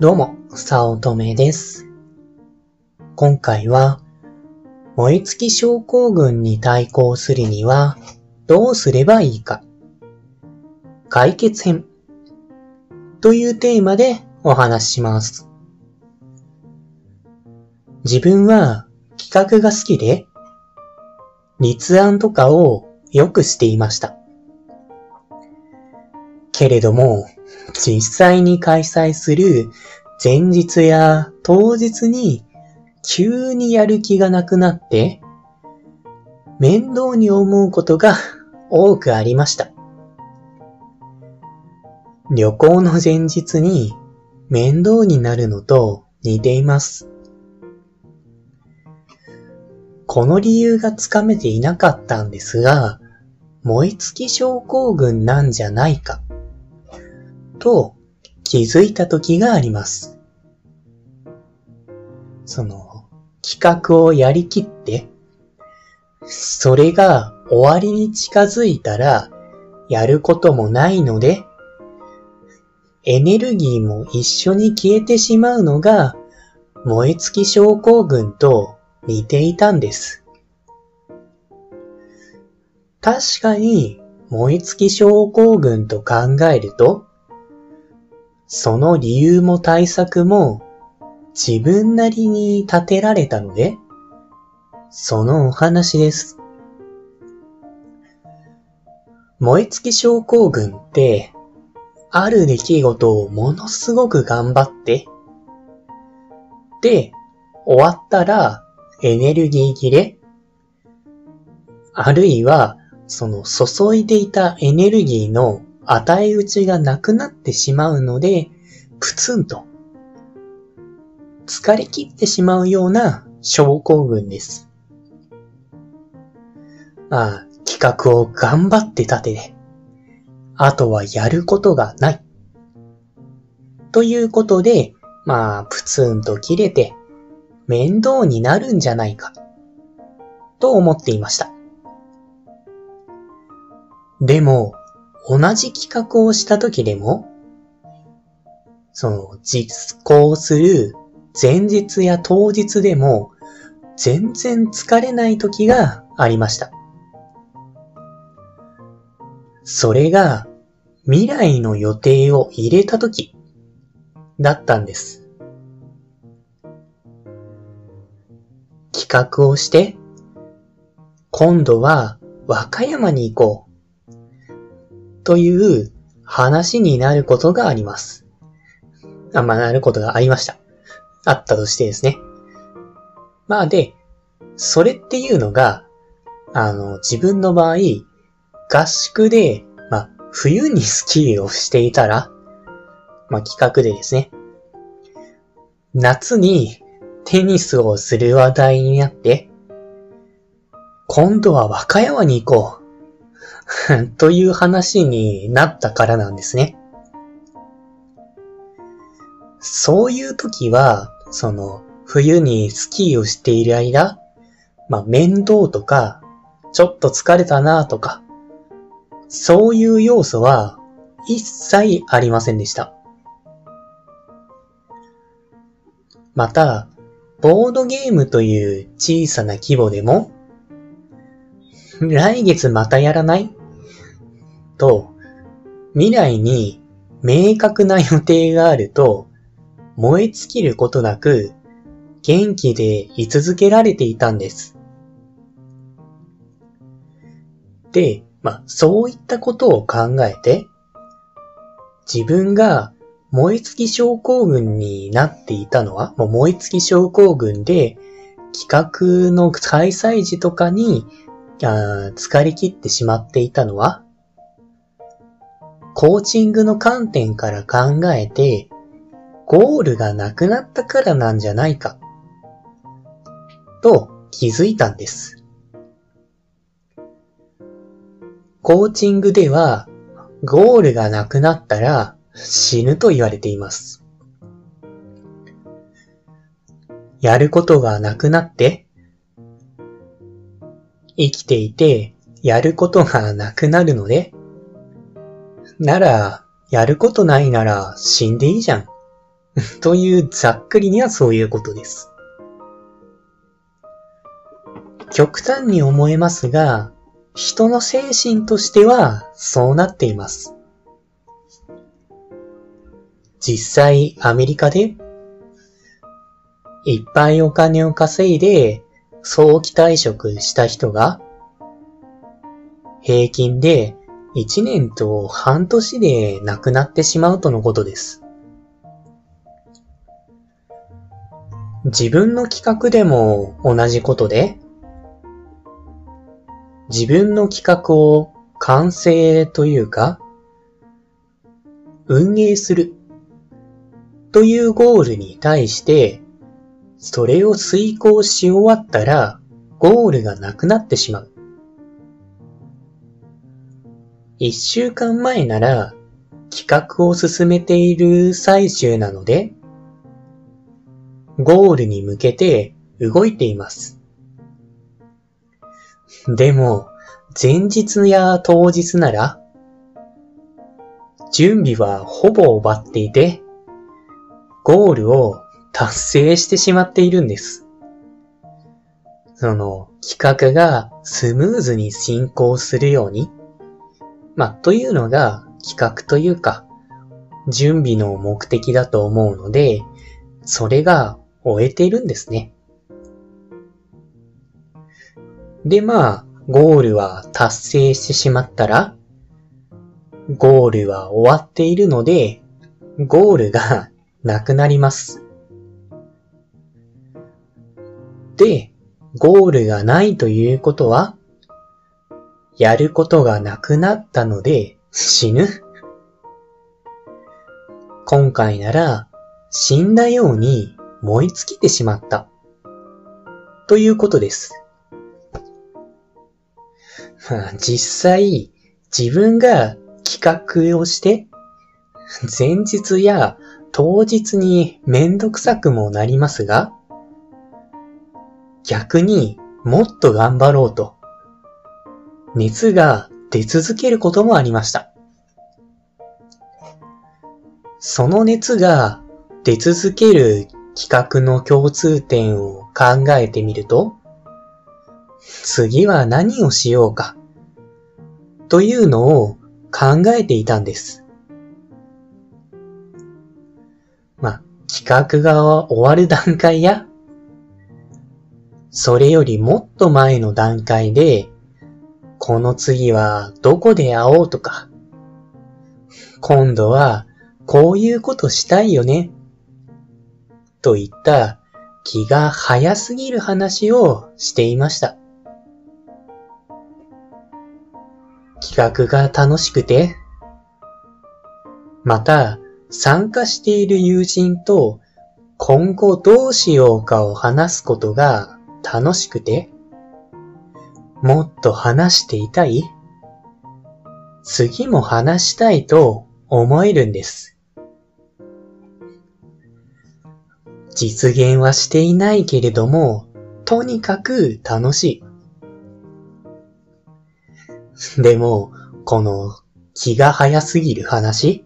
どうも、さおとめです。今回は、燃え尽き症候群に対抗するにはどうすればいいか。解決編というテーマでお話しします。自分は企画が好きで、立案とかをよくしていました。けれども、実際に開催する前日や当日に急にやる気がなくなって、面倒に思うことが多くありました。旅行の前日に面倒になるのと似ています。この理由がつかめていなかったんですが、燃え尽き症候群なんじゃないか、と気づいた時があります。その、企画をやりきって、それが終わりに近づいたら、やることもないので、エネルギーも一緒に消えてしまうのが、燃え尽き症候群と似ていたんです。確かに、燃え尽き症候群と考えると、その理由も対策も自分なりに立てられたので、そのお話です。燃え尽き症候群って、ある出来事をものすごく頑張って、で、終わったらエネルギー切れ、あるいは、その注いでいたエネルギーの与え打ちがなくなってしまうので、プツンと疲れ切ってしまうような症候群です。まあ、企画を頑張って立てて、あとはやることがない。ということで、まあ、プツンと切れて、面倒になるんじゃないか、と思っていました。でも、同じ企画をした時でも、その、実行する前日や当日でも、全然疲れない時がありました。それが、未来の予定を入れた時、だったんです。企画をして、今度は和歌山に行こう。という話になることがあります。あ、まあ、なることがありました。あったとしてですね。まあで、それっていうのが、あの、自分の場合、合宿で、まあ、冬にスキーをしていたら、まあ企画でですね、夏にテニスをする話題になって、今度は和歌山に行こう。という話になったからなんですね。そういう時は、その、冬にスキーをしている間、まあ、面倒とか、ちょっと疲れたなとか、そういう要素は一切ありませんでした。また、ボードゲームという小さな規模でも、来月またやらないと、未来に明確な予定があると、燃え尽きることなく、元気で居続けられていたんです。で、まあ、そういったことを考えて、自分が燃え尽き症候群になっていたのは、もう燃え尽き症候群で、企画の開催時とかに、あ疲れ切ってしまっていたのは、コーチングの観点から考えて、ゴールがなくなったからなんじゃないか、と気づいたんです。コーチングでは、ゴールがなくなったら死ぬと言われています。やることがなくなって、生きていてやることがなくなるので、なら、やることないなら死んでいいじゃん。というざっくりにはそういうことです。極端に思えますが、人の精神としてはそうなっています。実際アメリカでいっぱいお金を稼いで早期退職した人が平均で1年と半年で亡くなってしまうとのことです。自分の企画でも同じことで、自分の企画を完成というか、運営するというゴールに対して、それを遂行し終わったら、ゴールがなくなってしまう。一週間前なら、企画を進めている最中なので、ゴールに向けて動いています。でも、前日や当日なら、準備はほぼ終わっていて、ゴールを達成してしまっているんです。その企画がスムーズに進行するように、まあ、というのが企画というか、準備の目的だと思うので、それが終えているんですね。で、まあ、ゴールは達成してしまったら、ゴールは終わっているので、ゴールがなくなります。で、ゴールがないということは、やることがなくなったので死ぬ今回なら死んだように燃え尽きてしまった。ということです。実際、自分が企画をして、前日や当日にめんどくさくもなりますが、逆にもっと頑張ろうと、熱が出続けることもありました。その熱が出続ける企画の共通点を考えてみると、次は何をしようか、というのを考えていたんです。まあ、企画が終わる段階や、それよりもっと前の段階で、この次はどこで会おうとか、今度はこういうことしたいよね、といった気が早すぎる話をしていました。企画が楽しくて、また参加している友人と今後どうしようかを話すことが楽しくて、もっと話していたい？次も話したいと思えるんです。実現はしていないけれども、とにかく楽しい。でも、この気が早すぎる話？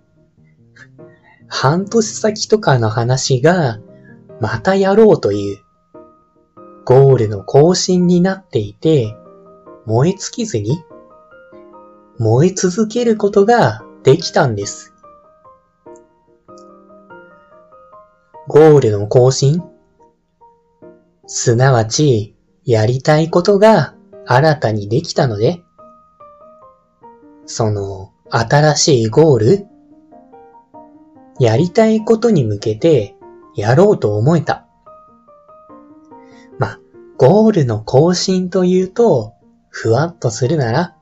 半年先とかの話が、またやろうというゴールの更新になっていて、燃え尽きずに、燃え続けることができたんです。ゴールの更新すなわち、やりたいことが新たにできたので、その新しいゴールやりたいことに向けてやろうと思えた。まゴールの更新というと、ふわっとするなら、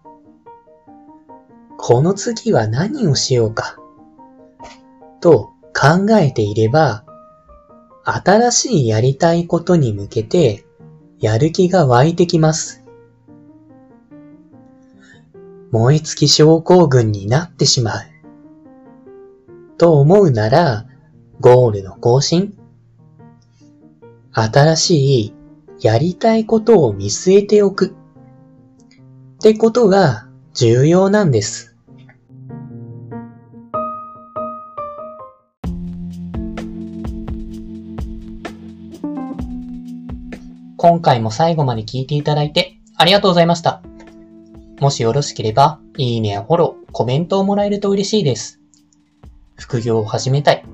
この次は何をしようか、と考えていれば、新しいやりたいことに向けて、やる気が湧いてきます。燃え尽き症候群になってしまう。と思うなら、ゴールの更新新しいやりたいことを見据えておくってことが重要なんです。今回も最後まで聞いていただいてありがとうございました。もしよろしければ、いいねやフォロー、コメントをもらえると嬉しいです。副業を始めたい。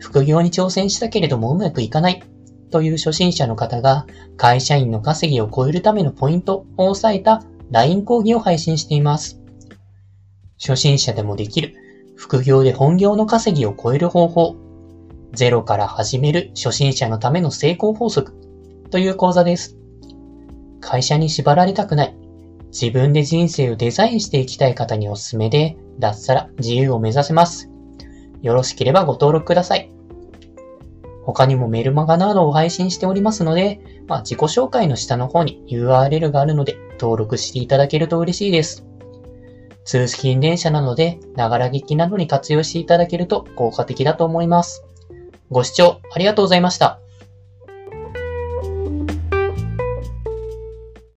副業に挑戦したけれどもうまくいかない。という初心者の方が、会社員の稼ぎを超えるためのポイントを押さえた LINE 講義を配信しています。初心者でもできる副業で本業の稼ぎを超える方法。ゼロから始める初心者のための成功法則という講座です。会社に縛られたくない。自分で人生をデザインしていきたい方におすすめで、脱サラ自由を目指せます。よろしければご登録ください。他にもメルマガなどを配信しておりますので、まあ、自己紹介の下の方に URL があるので登録していただけると嬉しいです。通勤電車なので、ながら聞きなどに活用していただけると効果的だと思います。ご視聴ありがとうございました。